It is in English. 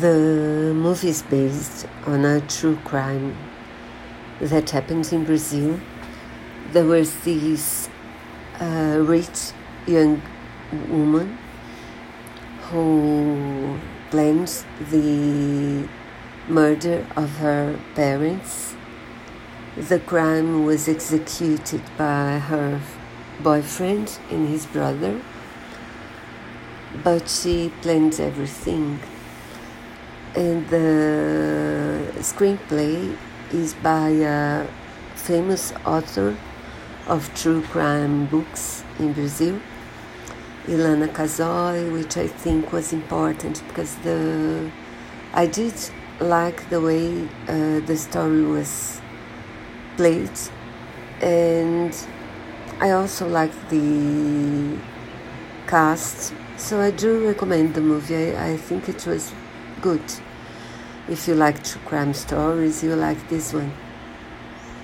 The movie is based on a true crime that happened in Brazil. There was this uh, rich young woman who planned the murder of her parents. The crime was executed by her boyfriend and his brother, but she planned everything and the screenplay is by a famous author of true crime books in Brazil, Ilana Casoy, which I think was important because the I did like the way uh, the story was played, and I also liked the cast. So I do recommend the movie. I, I think it was good. If you like true crime stories, you like this one.